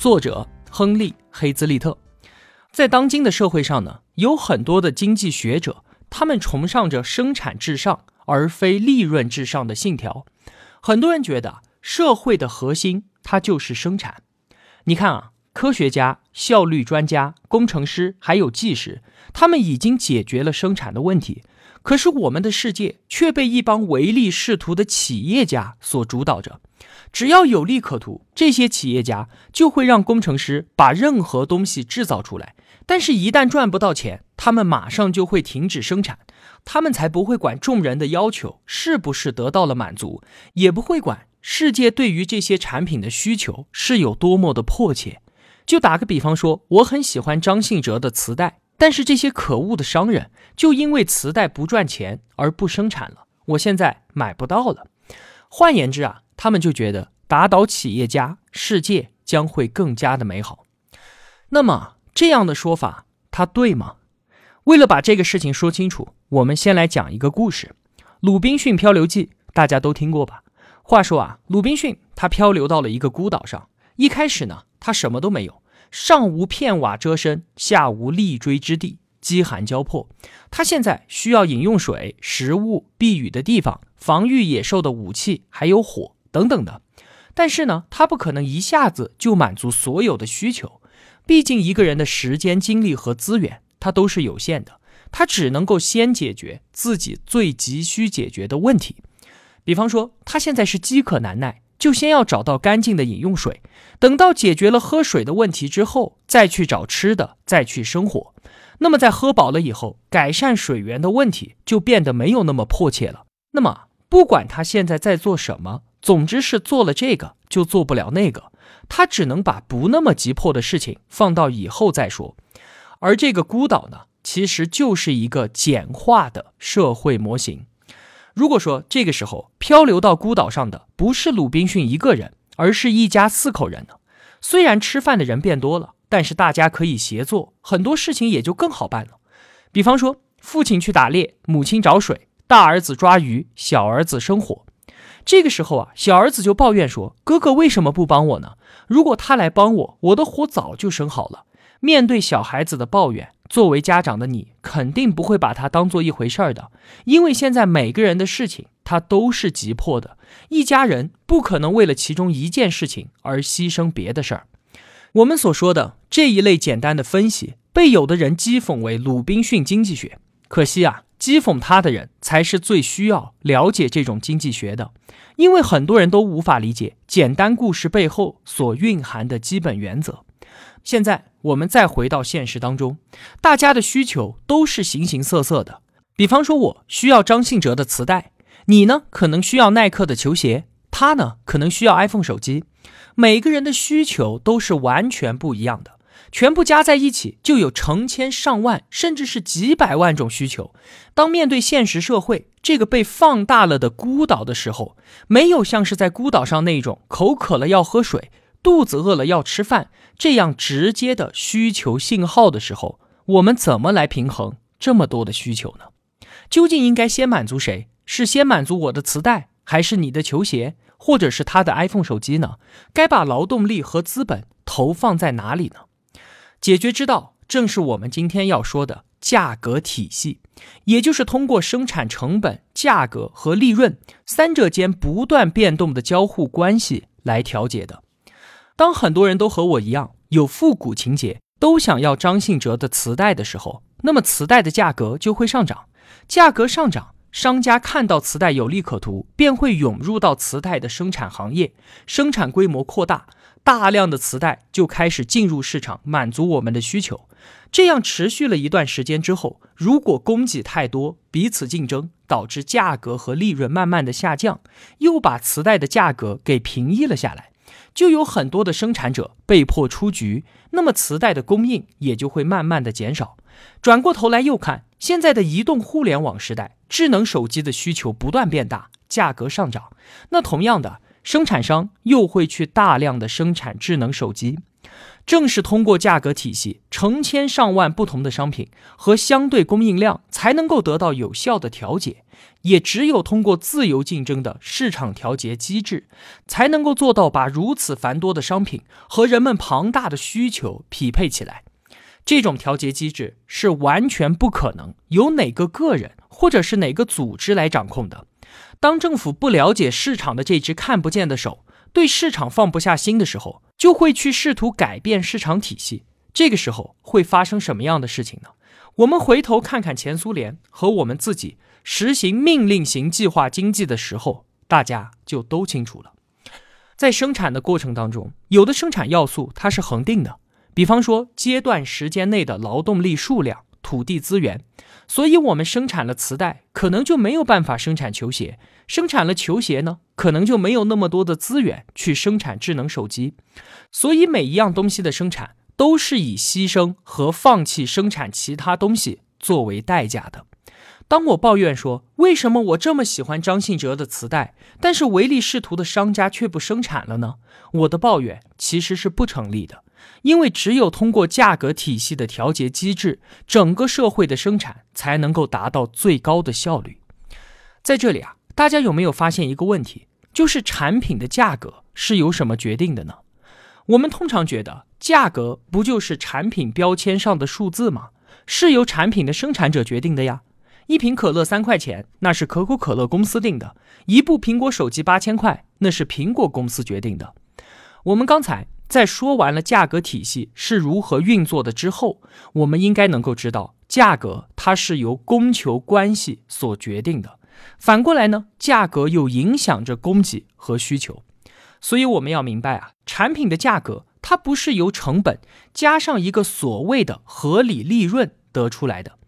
作者亨利·黑兹利特，在当今的社会上呢，有很多的经济学者，他们崇尚着生产至上而非利润至上的信条。很多人觉得社会的核心它就是生产。你看啊，科学家、效率专家、工程师还有技师，他们已经解决了生产的问题。可是我们的世界却被一帮唯利是图的企业家所主导着。只要有利可图，这些企业家就会让工程师把任何东西制造出来。但是，一旦赚不到钱，他们马上就会停止生产。他们才不会管众人的要求是不是得到了满足，也不会管世界对于这些产品的需求是有多么的迫切。就打个比方说，我很喜欢张信哲的磁带，但是这些可恶的商人就因为磁带不赚钱而不生产了，我现在买不到了。换言之啊。他们就觉得打倒企业家，世界将会更加的美好。那么这样的说法，它对吗？为了把这个事情说清楚，我们先来讲一个故事——《鲁滨逊漂流记》，大家都听过吧？话说啊，鲁滨逊他漂流到了一个孤岛上，一开始呢，他什么都没有，上无片瓦遮身，下无立锥之地，饥寒交迫。他现在需要饮用水、食物、避雨的地方、防御野兽的武器，还有火。等等的，但是呢，他不可能一下子就满足所有的需求，毕竟一个人的时间、精力和资源，他都是有限的，他只能够先解决自己最急需解决的问题。比方说，他现在是饥渴难耐，就先要找到干净的饮用水，等到解决了喝水的问题之后，再去找吃的，再去生活。那么在喝饱了以后，改善水源的问题就变得没有那么迫切了。那么，不管他现在在做什么。总之是做了这个就做不了那个，他只能把不那么急迫的事情放到以后再说。而这个孤岛呢，其实就是一个简化的社会模型。如果说这个时候漂流到孤岛上的不是鲁滨逊一个人，而是一家四口人呢？虽然吃饭的人变多了，但是大家可以协作，很多事情也就更好办了。比方说，父亲去打猎，母亲找水，大儿子抓鱼，小儿子生火。这个时候啊，小儿子就抱怨说：“哥哥为什么不帮我呢？如果他来帮我，我的火早就生好了。”面对小孩子的抱怨，作为家长的你肯定不会把他当做一回事儿的，因为现在每个人的事情他都是急迫的，一家人不可能为了其中一件事情而牺牲别的事儿。我们所说的这一类简单的分析，被有的人讥讽为鲁滨逊经济学。可惜啊。讥讽他的人才是最需要了解这种经济学的，因为很多人都无法理解简单故事背后所蕴含的基本原则。现在我们再回到现实当中，大家的需求都是形形色色的。比方说，我需要张信哲的磁带，你呢可能需要耐克的球鞋，他呢可能需要 iPhone 手机，每个人的需求都是完全不一样的。全部加在一起，就有成千上万，甚至是几百万种需求。当面对现实社会这个被放大了的孤岛的时候，没有像是在孤岛上那种口渴了要喝水、肚子饿了要吃饭这样直接的需求信号的时候，我们怎么来平衡这么多的需求呢？究竟应该先满足谁？是先满足我的磁带，还是你的球鞋，或者是他的 iPhone 手机呢？该把劳动力和资本投放在哪里呢？解决之道正是我们今天要说的价格体系，也就是通过生产成本、价格和利润三者间不断变动的交互关系来调节的。当很多人都和我一样有复古情节，都想要张信哲的磁带的时候，那么磁带的价格就会上涨。价格上涨，商家看到磁带有利可图，便会涌入到磁带的生产行业，生产规模扩大。大量的磁带就开始进入市场，满足我们的需求。这样持续了一段时间之后，如果供给太多，彼此竞争，导致价格和利润慢慢的下降，又把磁带的价格给平抑了下来。就有很多的生产者被迫出局，那么磁带的供应也就会慢慢的减少。转过头来又看，现在的移动互联网时代，智能手机的需求不断变大，价格上涨，那同样的，生产商又会去大量的生产智能手机。正是通过价格体系，成千上万不同的商品和相对供应量才能够得到有效的调节。也只有通过自由竞争的市场调节机制，才能够做到把如此繁多的商品和人们庞大的需求匹配起来。这种调节机制是完全不可能由哪个个人或者是哪个组织来掌控的。当政府不了解市场的这只看不见的手，对市场放不下心的时候，就会去试图改变市场体系。这个时候会发生什么样的事情呢？我们回头看看前苏联和我们自己。实行命令型计划经济的时候，大家就都清楚了。在生产的过程当中，有的生产要素它是恒定的，比方说阶段时间内的劳动力数量、土地资源。所以，我们生产了磁带，可能就没有办法生产球鞋；生产了球鞋呢，可能就没有那么多的资源去生产智能手机。所以，每一样东西的生产都是以牺牲和放弃生产其他东西作为代价的。当我抱怨说为什么我这么喜欢张信哲的磁带，但是唯利是图的商家却不生产了呢？我的抱怨其实是不成立的，因为只有通过价格体系的调节机制，整个社会的生产才能够达到最高的效率。在这里啊，大家有没有发现一个问题？就是产品的价格是由什么决定的呢？我们通常觉得价格不就是产品标签上的数字吗？是由产品的生产者决定的呀。一瓶可乐三块钱，那是可口可乐公司定的；一部苹果手机八千块，那是苹果公司决定的。我们刚才在说完了价格体系是如何运作的之后，我们应该能够知道，价格它是由供求关系所决定的。反过来呢，价格又影响着供给和需求。所以我们要明白啊，产品的价格它不是由成本加上一个所谓的合理利润得出来的。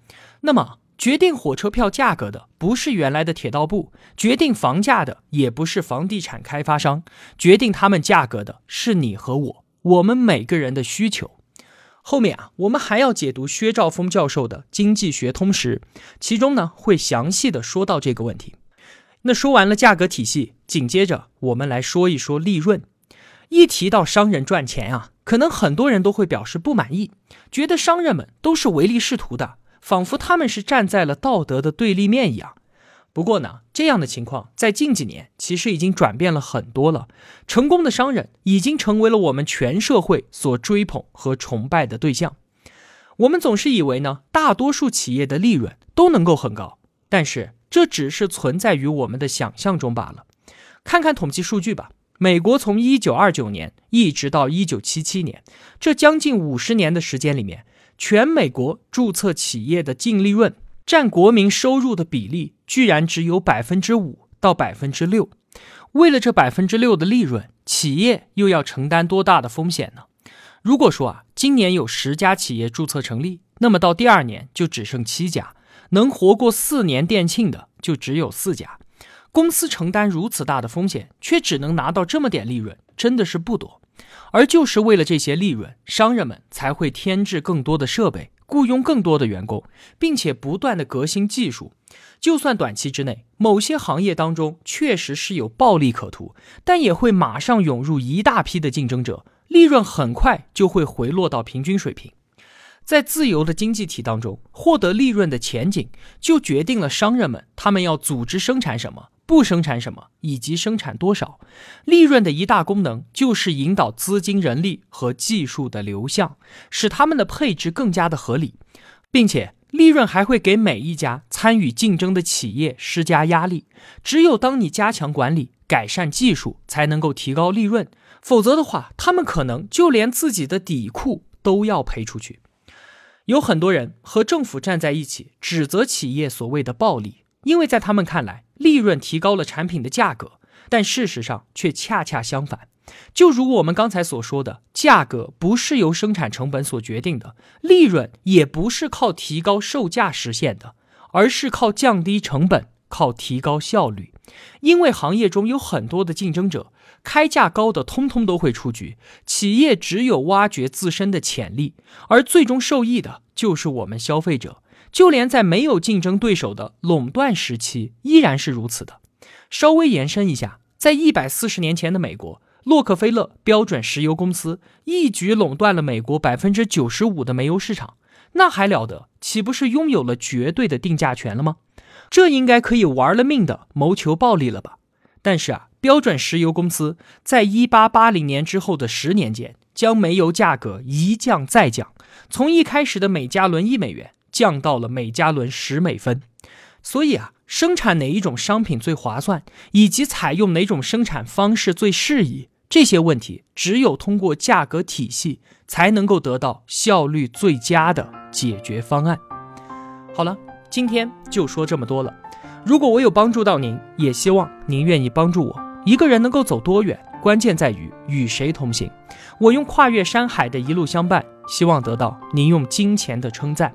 那么，决定火车票价格的不是原来的铁道部，决定房价的也不是房地产开发商，决定他们价格的是你和我，我们每个人的需求。后面啊，我们还要解读薛兆丰教授的《经济学通识》，其中呢会详细的说到这个问题。那说完了价格体系，紧接着我们来说一说利润。一提到商人赚钱啊，可能很多人都会表示不满意，觉得商人们都是唯利是图的。仿佛他们是站在了道德的对立面一样。不过呢，这样的情况在近几年其实已经转变了很多了。成功的商人已经成为了我们全社会所追捧和崇拜的对象。我们总是以为呢，大多数企业的利润都能够很高，但是这只是存在于我们的想象中罢了。看看统计数据吧，美国从一九二九年一直到一九七七年，这将近五十年的时间里面。全美国注册企业的净利润占国民收入的比例居然只有百分之五到百分之六。为了这百分之六的利润，企业又要承担多大的风险呢？如果说啊，今年有十家企业注册成立，那么到第二年就只剩七家，能活过四年店庆的就只有四家。公司承担如此大的风险，却只能拿到这么点利润，真的是不多。而就是为了这些利润，商人们才会添置更多的设备，雇佣更多的员工，并且不断的革新技术。就算短期之内某些行业当中确实是有暴利可图，但也会马上涌入一大批的竞争者，利润很快就会回落到平均水平。在自由的经济体当中，获得利润的前景就决定了商人们他们要组织生产什么。不生产什么，以及生产多少，利润的一大功能就是引导资金、人力和技术的流向，使他们的配置更加的合理，并且利润还会给每一家参与竞争的企业施加压力。只有当你加强管理、改善技术，才能够提高利润，否则的话，他们可能就连自己的底裤都要赔出去。有很多人和政府站在一起，指责企业所谓的暴利，因为在他们看来。利润提高了产品的价格，但事实上却恰恰相反。就如我们刚才所说的，价格不是由生产成本所决定的，利润也不是靠提高售价实现的，而是靠降低成本、靠提高效率。因为行业中有很多的竞争者，开价高的通通都会出局，企业只有挖掘自身的潜力，而最终受益的就是我们消费者。就连在没有竞争对手的垄断时期，依然是如此的。稍微延伸一下，在一百四十年前的美国，洛克菲勒标准石油公司一举垄断了美国百分之九十五的煤油市场，那还了得？岂不是拥有了绝对的定价权了吗？这应该可以玩了命的谋求暴利了吧？但是啊，标准石油公司在一八八零年之后的十年间，将煤油价格一降再降，从一开始的每加仑一美元降到了每加仑十美分。所以啊。生产哪一种商品最划算，以及采用哪种生产方式最适宜，这些问题只有通过价格体系才能够得到效率最佳的解决方案。好了，今天就说这么多了。如果我有帮助到您，也希望您愿意帮助我。一个人能够走多远，关键在于与谁同行。我用跨越山海的一路相伴，希望得到您用金钱的称赞。